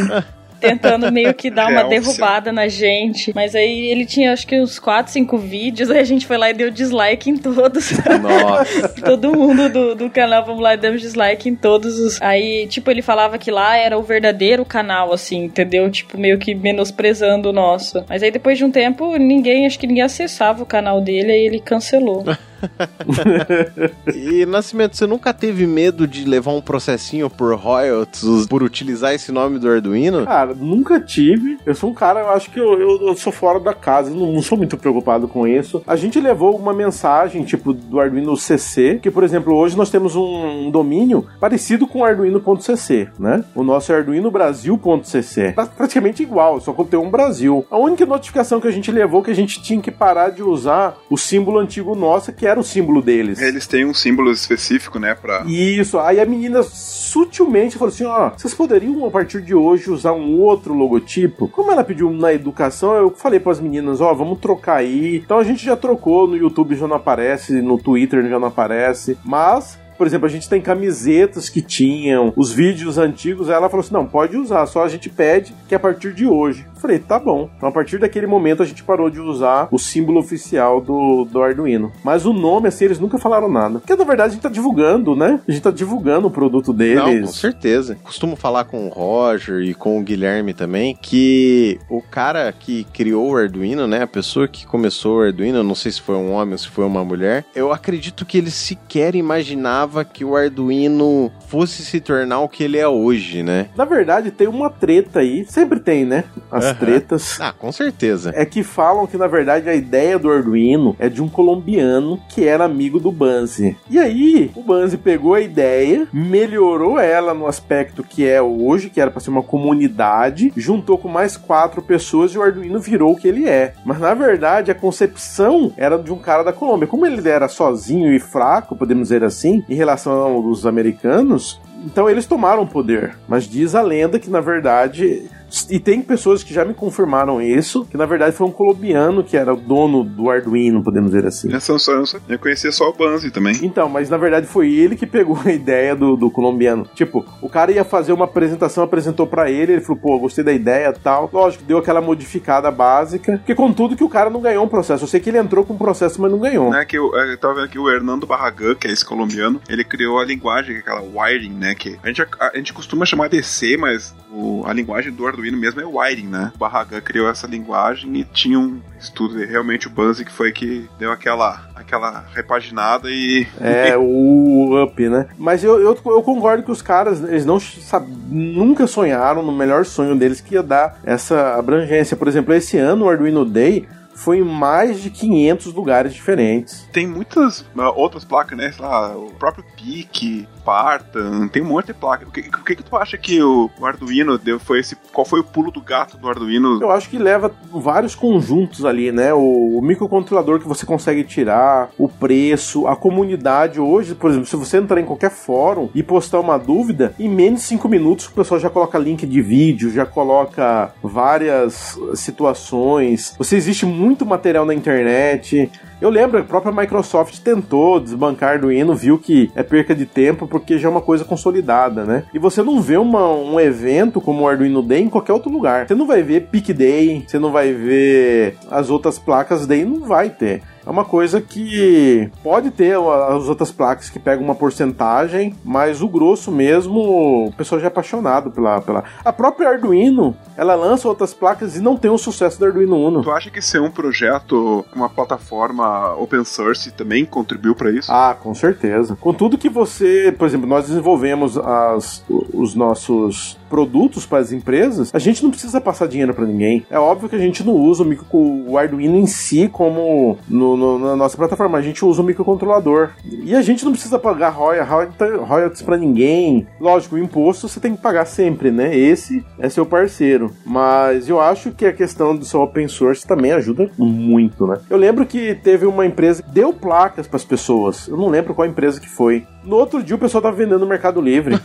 Tentando meio que dar uma É, derrubada na gente. Mas aí ele tinha acho que uns 4, 5 vídeos. Aí a gente foi lá e deu dislike em todos. Nossa. <laughs> Todo mundo do, do canal, vamos lá, e demos dislike em todos os. Aí, tipo, ele falava que lá era o verdadeiro canal, assim, entendeu? Tipo, meio que menosprezando o nosso. Mas aí depois de um tempo, ninguém, acho que ninguém acessava o canal dele, aí ele cancelou. <laughs> <laughs> e, Nascimento, você nunca teve medo de levar um processinho por royalties por utilizar esse nome do Arduino? Cara, nunca tive. Eu sou um cara, eu acho que eu, eu, eu sou fora da casa, não, não, sou muito preocupado com isso. A gente levou uma mensagem, tipo, do Arduino CC, que, por exemplo, hoje nós temos um, um domínio parecido com o Arduino.cc, né? O nosso é arduinobrasil.cc. Praticamente igual, só que tem um Brasil. A única notificação que a gente levou que a gente tinha que parar de usar o símbolo antigo nosso, que era o símbolo deles. Eles têm um símbolo específico, né, pra... Isso, aí a menina sutilmente falou assim, ó, vocês poderiam a partir de hoje usar um outro logotipo? Como ela pediu na educação, eu falei para as meninas, ó, vamos trocar aí. Então a gente já trocou, no YouTube já não aparece, no Twitter já não aparece, mas por exemplo, a gente tem camisetas que tinham, os vídeos antigos, ela falou assim: não, pode usar, só a gente pede que a partir de hoje. Eu falei, tá bom. Então a partir daquele momento a gente parou de usar o símbolo oficial do, do Arduino. Mas o nome, assim, eles nunca falaram nada. Porque na verdade a gente tá divulgando, né? A gente tá divulgando o produto deles. Não, com certeza. Costumo falar com o Roger e com o Guilherme também que o cara que criou o Arduino, né? A pessoa que começou o Arduino, não sei se foi um homem ou se foi uma mulher, eu acredito que ele sequer imaginava que o Arduino fosse se tornar o que ele é hoje, né? Na verdade, tem uma treta aí. Sempre tem, né? As as tretas. Ah, com certeza. É que falam que, na verdade, a ideia do Arduino é de um colombiano que era amigo do Banzi. E aí, o Banzi pegou a ideia, melhorou ela no aspecto que é hoje, que era para ser uma comunidade, juntou com mais quatro pessoas e o Arduino virou o que ele é. Mas, na verdade, a concepção era de um cara da Colômbia. Como ele era sozinho e fraco, podemos dizer assim, em relação aos americanos, então eles tomaram o poder. Mas diz a lenda que, na verdade, e tem pessoas que já me confirmaram isso, que na verdade foi um colombiano que era o dono do Arduino, podemos dizer assim. Essa só, eu conhecia só o Banzi também. Então, mas na verdade foi ele que pegou <laughs> a ideia do, do colombiano. Tipo, o cara ia fazer uma apresentação, apresentou para ele, ele falou, pô, gostei da ideia tal. Lógico, deu aquela modificada básica, porque contudo que o cara não ganhou um processo. Eu sei que ele entrou com um processo, mas não ganhou. É que eu, eu tava vendo aqui o Hernando Barragan, que é esse colombiano, ele criou a linguagem, é aquela wiring, né, que a gente, a, a gente costuma chamar de C, mas o, a linguagem do Arduino mesmo é wiring, né? O Barragan criou essa linguagem e tinha um estudo, realmente o Banzi que foi que deu aquela, aquela repaginada e... É, <laughs> o up, né? Mas eu, eu, eu, concordo que os caras, eles não sabe, nunca sonharam no melhor sonho deles que ia dar essa abrangência. Por exemplo, esse ano o Arduino Day foi em mais de 500 lugares diferentes. Tem muitas uh, outras placas, né? Sei lá, o próprio PIC, Spartan, tem um monte de placa. O que, o que, que tu acha que o, o, Arduino deu? Foi esse, qual foi o pulo do gato do Arduino? Eu acho que leva vários conjuntos ali, né? O, o microcontrolador que você consegue tirar, o preço, a comunidade. Hoje, por exemplo, se você entrar em qualquer fórum e postar uma dúvida, em menos de 5 minutos o pessoal já coloca link de vídeo, já coloca várias situações. Você existe muito muito material na internet. Eu lembro, a própria Microsoft tentou desbancar Arduino, viu que é perca de tempo porque já é uma coisa consolidada, né? E você não vê uma, um evento como o Arduino Day em qualquer outro lugar. Você não vai ver Peak Day, você não vai ver as outras placas Day, não vai ter é uma coisa que pode ter as outras placas que pegam uma porcentagem, mas o grosso mesmo, o pessoal já é apaixonado pela, pela. A própria Arduino, ela lança outras placas e não tem o sucesso do Arduino Uno. Tu acha que ser um projeto, uma plataforma open source também contribuiu para isso? Ah, com certeza. Contudo que você, por exemplo, nós desenvolvemos as, os nossos produtos para as empresas, a gente não precisa passar dinheiro para ninguém. É óbvio que a gente não usa o, micro, o Arduino em si como no, no, na nossa plataforma, a gente usa o microcontrolador. E a gente não precisa pagar royalties para ninguém. Lógico, o imposto você tem que pagar sempre, né? Esse é seu parceiro. Mas eu acho que a questão do seu open source também ajuda muito, né? Eu lembro que teve uma empresa que deu placas para as pessoas. Eu não lembro qual empresa que foi. No outro dia o pessoal tava vendendo no Mercado Livre.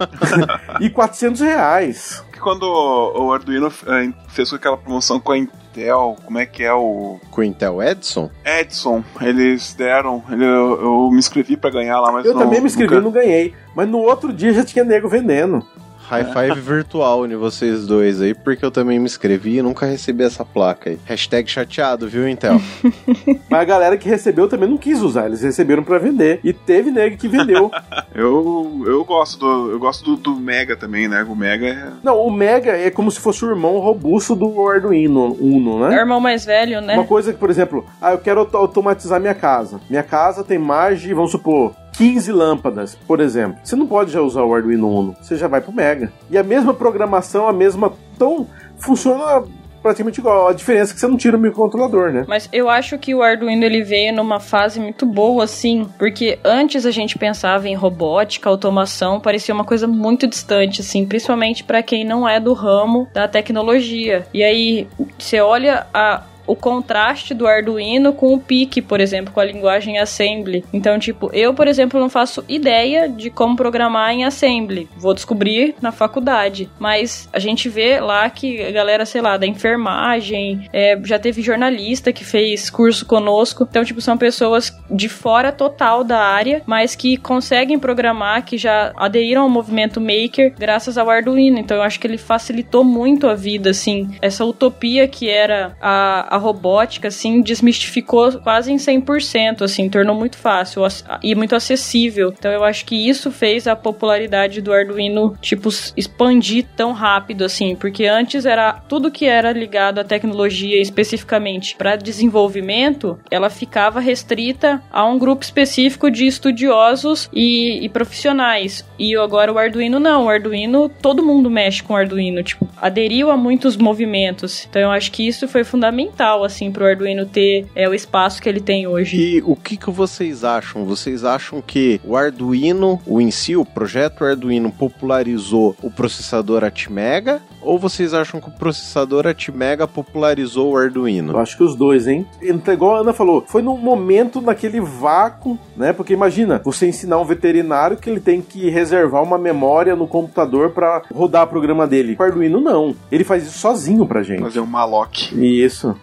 <laughs> e 400 reais. Que quando o Arduino eh, fez aquela promoção com a Intel, como é que é o. Com o Intel Edson? Edson, eles deram. Eu, eu me inscrevi para ganhar lá, mas Eu não, também me inscrevi e nunca... não ganhei. Mas no outro dia já tinha nego vendendo. High five <laughs> virtual de vocês dois aí, porque eu também me inscrevi e nunca recebi essa placa aí. Hashtag chateado, viu, Intel? <laughs> Mas a galera que recebeu também não quis usar, eles receberam para vender. E teve nego que vendeu. <laughs> eu, eu gosto do eu gosto do, do, Mega também, né? O Mega é... Não, o Mega é como se fosse o irmão robusto do Arduino Uno, né? É o irmão mais velho, né? Uma coisa que, por exemplo, ah, eu quero automatizar minha casa. Minha casa tem mais de, vamos supor, 15 lâmpadas, por exemplo. Você não pode já usar o Arduino Uno, você já vai pro Mega. E a mesma programação, a mesma. Então, funciona praticamente igual. A diferença é que você não tira o microcontrolador, né? Mas eu acho que o Arduino ele veio numa fase muito boa, assim, porque antes a gente pensava em robótica, automação, parecia uma coisa muito distante, assim, principalmente para quem não é do ramo da tecnologia. E aí você olha a o contraste do Arduino com o PIC, por exemplo, com a linguagem Assembly. Então, tipo, eu, por exemplo, não faço ideia de como programar em Assembly. Vou descobrir na faculdade. Mas a gente vê lá que a galera, sei lá, da enfermagem, é, já teve jornalista que fez curso conosco. Então, tipo, são pessoas de fora total da área, mas que conseguem programar, que já aderiram ao movimento Maker graças ao Arduino. Então, eu acho que ele facilitou muito a vida, assim. Essa utopia que era a a robótica, assim, desmistificou quase em 100%, assim, tornou muito fácil e muito acessível. Então eu acho que isso fez a popularidade do Arduino, tipo, expandir tão rápido, assim, porque antes era tudo que era ligado à tecnologia especificamente para desenvolvimento, ela ficava restrita a um grupo específico de estudiosos e, e profissionais. E agora o Arduino não, o Arduino, todo mundo mexe com o Arduino, tipo, aderiu a muitos movimentos. Então eu acho que isso foi fundamental assim, pro Arduino ter é, o espaço que ele tem hoje. E o que, que vocês acham? Vocês acham que o Arduino, o em si, o projeto Arduino popularizou o processador Atmega? Ou vocês acham que o processador Atmega popularizou o Arduino? Eu acho que os dois, hein? Igual a Ana falou, foi num momento naquele vácuo, né? Porque imagina, você ensinar um veterinário que ele tem que reservar uma memória no computador para rodar o programa dele. O Arduino não. Ele faz isso sozinho pra gente. Fazer um maloc. Isso.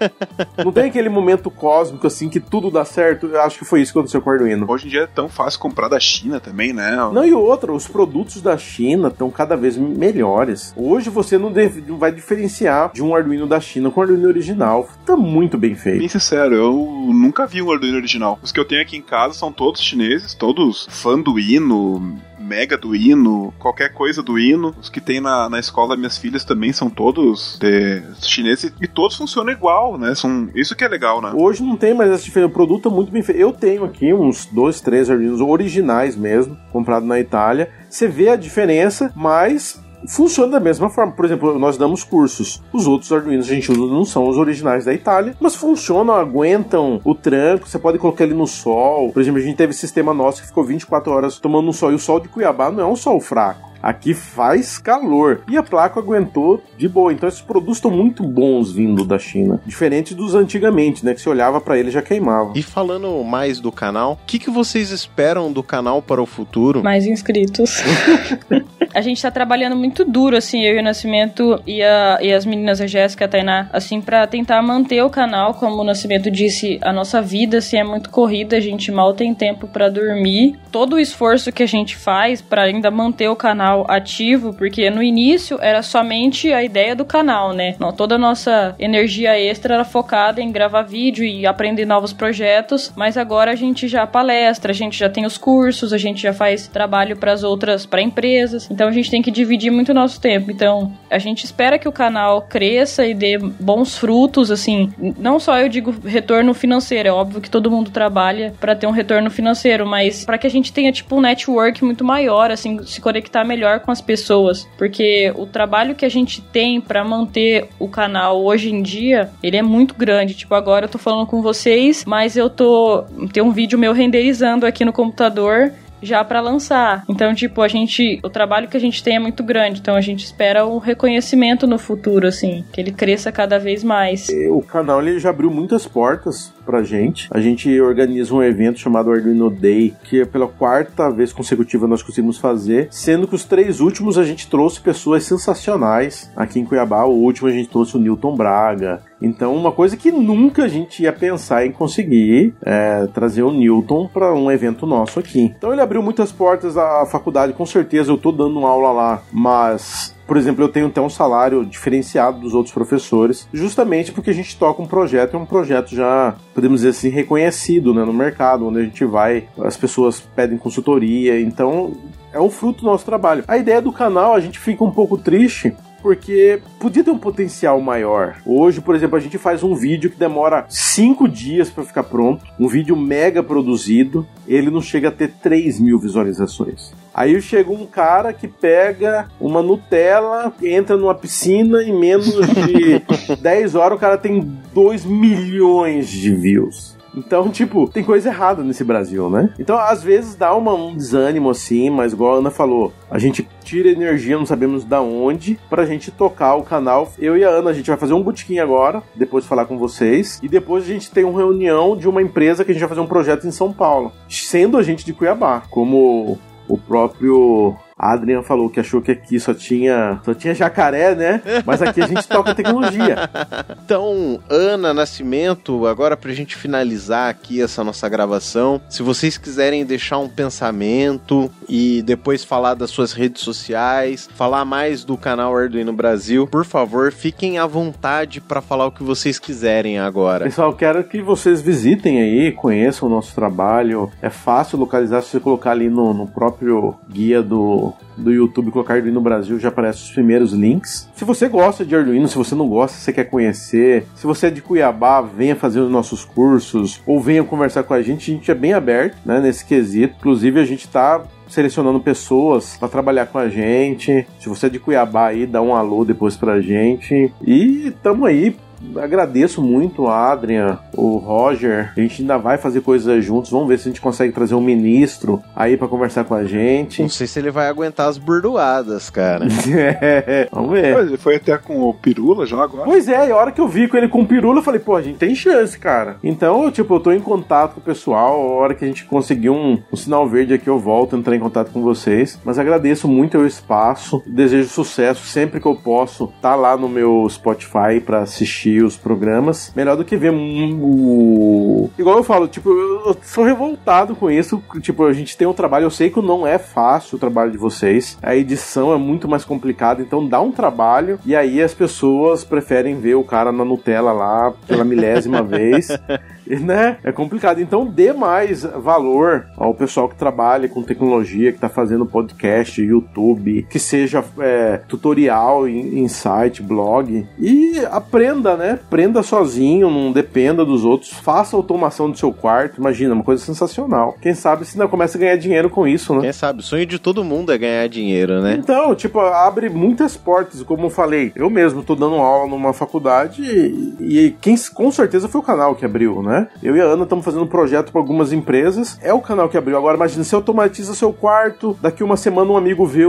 não tem aquele momento cósmico assim que tudo dá certo. Eu acho que foi isso que aconteceu com o Arduino. Hoje em dia é tão fácil comprar da China também, né? Não, e outra, os produtos da China estão cada vez melhores. Hoje você não, não vai diferenciar de um Arduino da China com o Arduino original. Tá muito bem feito. Bem sincero, eu nunca vi um Arduino original. Os que eu tenho aqui em casa são todos chineses, todos fã do hino, mega do hino, qualquer coisa do hino. Os que tem na, na escola minhas filhas também são todos de, chineses e todos funcionam igual, né? São, isso que é legal, né? Hoje não tem mais essa diferença. O produto é muito bem feito. Eu tenho aqui uns dois, três Arduinos originais mesmo, comprado na Itália. Você vê a diferença, mas funciona da mesma forma. Por exemplo, nós damos cursos. Os outros Arduinos a gente usa não são os originais da Itália, mas funcionam, aguentam o tranco. Você pode colocar ele no sol. Por exemplo, a gente teve sistema nosso que ficou 24 horas tomando um sol. E o sol de Cuiabá não é um sol fraco. Aqui faz calor. E a placa aguentou de boa. Então esses produtos estão muito bons vindo da China. Diferente dos antigamente, né? Que se olhava para ele já queimava. E falando mais do canal, o que, que vocês esperam do canal para o futuro? Mais inscritos. <laughs> a gente tá trabalhando muito duro, assim, eu e o Nascimento e, a, e as meninas, a Jéssica e a Tainá, assim, para tentar manter o canal. Como o Nascimento disse, a nossa vida, assim, é muito corrida, a gente mal tem tempo para dormir. Todo o esforço que a gente faz para ainda manter o canal canal ativo, porque no início era somente a ideia do canal, né? Toda a nossa energia extra era focada em gravar vídeo e aprender novos projetos, mas agora a gente já palestra, a gente já tem os cursos, a gente já faz trabalho para as outras, para empresas, então a gente tem que dividir muito nosso tempo. Então a gente espera que o canal cresça e dê bons frutos, assim, não só eu digo retorno financeiro, é óbvio que todo mundo trabalha para ter um retorno financeiro, mas para que a gente tenha tipo um network muito maior, assim, se conectar melhor melhor com as pessoas, porque o trabalho que a gente tem para manter o canal hoje em dia, ele é muito grande. Tipo, agora eu tô falando com vocês, mas eu tô tem um vídeo meu renderizando aqui no computador já para lançar. Então, tipo, a gente, o trabalho que a gente tem é muito grande, então a gente espera o reconhecimento no futuro, assim, que ele cresça cada vez mais. O canal ele já abriu muitas portas pra gente. A gente organiza um evento chamado Arduino Day, que é pela quarta vez consecutiva nós conseguimos fazer, sendo que os três últimos a gente trouxe pessoas sensacionais aqui em Cuiabá. O último a gente trouxe o Newton Braga, então, uma coisa que nunca a gente ia pensar em conseguir é trazer o Newton para um evento nosso aqui. Então, ele abriu muitas portas à faculdade, com certeza eu tô dando aula lá, mas por exemplo, eu tenho até um salário diferenciado dos outros professores, justamente porque a gente toca um projeto, é um projeto já, podemos dizer assim, reconhecido né, no mercado, onde a gente vai, as pessoas pedem consultoria, então é um fruto do nosso trabalho. A ideia do canal, a gente fica um pouco triste porque podia ter um potencial maior. Hoje, por exemplo, a gente faz um vídeo que demora cinco dias para ficar pronto, um vídeo mega produzido, ele não chega a ter 3 mil visualizações. Aí chega um cara que pega uma Nutella, entra numa piscina em menos de <laughs> 10 horas o cara tem 2 milhões de views. Então, tipo, tem coisa errada nesse Brasil, né? Então, às vezes dá uma, um desânimo assim, mas igual a Ana falou, a gente tira energia, não sabemos da onde, pra gente tocar o canal. Eu e a Ana, a gente vai fazer um botequim agora, depois de falar com vocês, e depois a gente tem uma reunião de uma empresa que a gente vai fazer um projeto em São Paulo, sendo a gente de Cuiabá, como o próprio a Adrian falou que achou que aqui só tinha, só tinha jacaré, né? Mas aqui a gente toca tecnologia. <laughs> Então, Ana Nascimento, agora pra gente finalizar aqui essa nossa gravação, se vocês quiserem deixar um pensamento e depois falar das suas redes sociais, falar mais do canal Arduino Brasil, por favor, fiquem à vontade para falar o que vocês quiserem agora. Pessoal, quero que vocês visitem aí, conheçam o nosso trabalho. É fácil localizar se você colocar ali no, no próprio guia do do, YouTube colocar Arduino Brasil, já aparecem os primeiros links. Se você gosta de Arduino, se você não gosta, se você quer conhecer, se você é de Cuiabá, venha fazer os nossos cursos ou venha conversar com a gente, a gente é bem aberto né, nesse quesito. Inclusive, a gente está selecionando pessoas para trabalhar com a gente. Se você é de Cuiabá aí, dá um alô depois pra gente. E tamo aí agradeço muito a Adrian, o Roger. A gente ainda vai fazer coisas juntos. Vamos ver se a gente consegue trazer um ministro aí para conversar com a gente. Não sei se ele vai aguentar as burdoadas, cara. <laughs> é, vamos ver. Ele foi até com o Pirula já agora. Pois é, e a hora que eu vi com ele com o Pirula, eu falei, pô, a gente tem chance, cara. Então, tipo, eu tô em contato com o pessoal. A hora que a gente conseguir um, um sinal verde aqui, eu volto a entrar em contato com vocês. Mas agradeço muito o espaço. Desejo sucesso sempre que eu posso. Tá lá no meu Spotify para assistir assistir os programas, melhor do que ver o. Igual eu falo, tipo, eu sou revoltado com isso. Tipo, a gente tem um trabalho, eu sei que não é fácil o trabalho de vocês. A edição é muito mais complicada, então dá um trabalho e aí as pessoas preferem ver o cara na Nutella lá pela milésima <laughs> vez né? É complicado. Então dê mais valor ao pessoal que trabalha com tecnologia, que está fazendo podcast, YouTube, que seja é, tutorial em, site, blog. E aprenda, né? Aprenda sozinho, não dependa dos outros. Faça automação do seu quarto. Imagina, uma coisa sensacional. Quem sabe se não começa a ganhar dinheiro com isso, né? Quem sabe? O sonho de todo mundo é ganhar dinheiro, né? Então, tipo, abre muitas portas. Como eu falei, eu mesmo tô dando aula numa faculdade e, e quem com certeza foi o canal que abriu, né? Né? Eu e a Ana estamos fazendo um projeto para algumas empresas. É o canal que abriu. Agora, imagina, você automatiza seu quarto, daqui uma semana um amigo vê,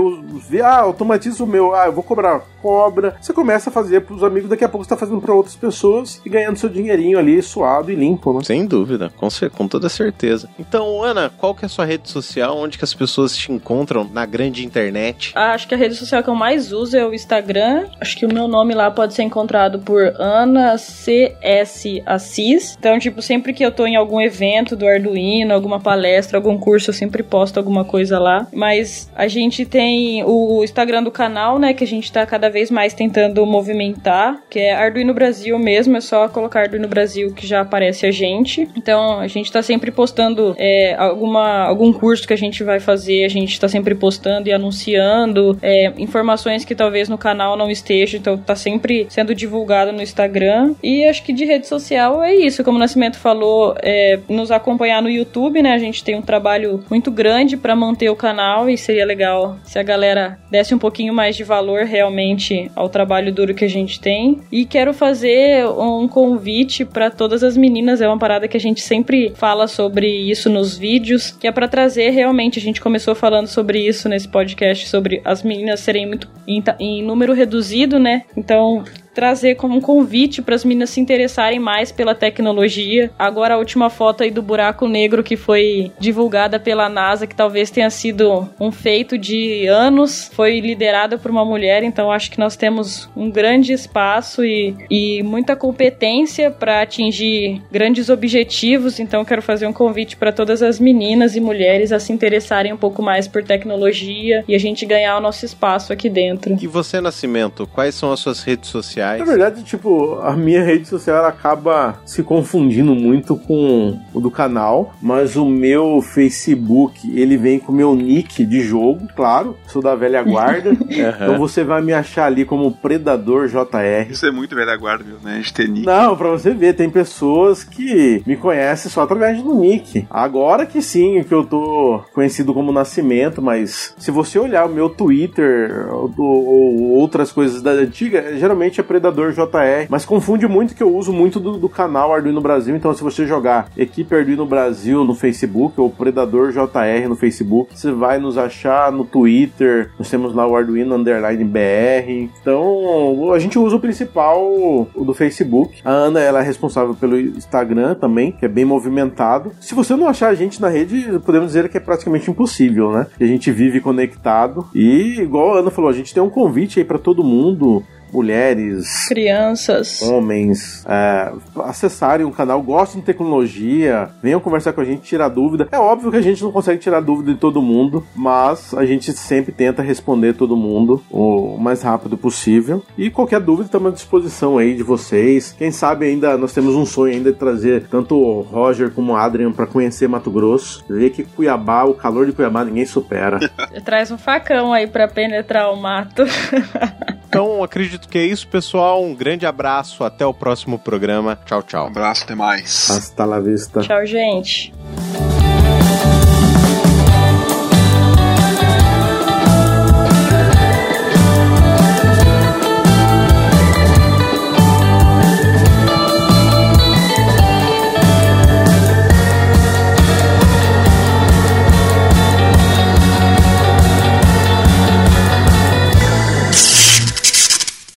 vê ah, automatiza o meu, ah, eu vou cobrar, cobra. Você começa a fazer para os amigos, daqui a pouco você está fazendo para outras pessoas e ganhando seu dinheirinho ali suado e limpo, né? Sem dúvida, com, com toda certeza. Então, Ana, qual que é a sua rede social? Onde que as pessoas te encontram na grande internet? Ah, acho que a rede social que eu mais uso é o Instagram. Acho que o meu nome lá pode ser encontrado por Ana CS Assis. Então, tipo, Tipo, sempre que eu tô em algum evento do Arduino, alguma palestra, algum curso, eu sempre posto alguma coisa lá. Mas a gente tem o Instagram do canal, né, que a gente tá cada vez mais tentando movimentar, que é Arduino Brasil mesmo, é só colocar Arduino Brasil que já aparece a gente. Então, a gente tá sempre postando é, alguma, algum curso que a gente vai fazer, a gente tá sempre postando e anunciando é, informações que talvez no canal não estejam, então tá sempre sendo divulgado no Instagram. E acho que de rede social é isso, como Nascimento Nascimento falou, é, nos acompanhar no YouTube, né? A gente tem um trabalho muito grande para manter o canal e seria legal se a galera desse um pouquinho mais de valor realmente ao trabalho duro que a gente tem. E quero fazer um convite para todas as meninas, é uma parada que a gente sempre fala sobre isso nos vídeos, que é para trazer realmente, a gente começou falando sobre isso nesse podcast, sobre as meninas serem muito em, em número reduzido, né? Então, trazer como um convite para as meninas se interessarem mais pela tecnologia. Agora a última foto aí do buraco negro que foi divulgada pela NASA, que talvez tenha sido um feito de anos, foi liderada por uma mulher, então acho que nós temos um grande espaço e, e muita competência para atingir grandes objetivos, então quero fazer um convite para todas as meninas e mulheres a se interessarem um pouco mais por tecnologia e a gente ganhar o nosso espaço aqui dentro. E você, Nascimento, quais são as suas redes sociais? Na verdade, tipo, a minha rede social acaba se confundindo muito com o do canal, mas o meu Facebook, ele vem com o meu nick de jogo, claro, sou da velha guarda. uhum. <laughs> Então você vai me achar ali como Predador JR. Isso é muito velha guarda, né? De ter nick. Não, pra você ver, tem pessoas que me conhecem só através do nick. Agora que sim, que eu tô conhecido como Nascimento, mas se você olhar o meu Twitter ou, ou outras coisas da antiga, geralmente é Predador JR, mas confunde muito que eu uso muito do, do canal Arduino Brasil, então se você jogar Equipe Arduino Brasil no Facebook ou Predador JR no Facebook, você vai nos achar no Twitter, nós temos lá o Arduino Underline BR, então a gente usa o principal, o do Facebook. A Ana, ela é responsável pelo Instagram também, que é bem movimentado. Se você não achar a gente na rede, podemos dizer que é praticamente impossível, né? A gente vive conectado e, igual a Ana falou, a gente tem um convite aí para todo mundo mulheres, crianças, homens é, acessarem o canal, gostem de tecnologia, venham conversar com a gente, tirar dúvida. É óbvio que a gente não consegue tirar dúvida de todo mundo, mas a gente sempre tenta responder todo mundo o mais rápido possível. E qualquer dúvida estamos à disposição aí de vocês. Quem sabe ainda nós temos um sonho ainda de trazer tanto o Roger como o Adrian para conhecer Mato Grosso, ver que Cuiabá, o calor de Cuiabá ninguém supera. <laughs> Traz um facão aí para penetrar o mato. então, acredito que é isso, pessoal. Um grande abraço. Até o próximo programa. Tchau, tchau. Um abraço, até mais. Hasta la vista. Tchau, gente.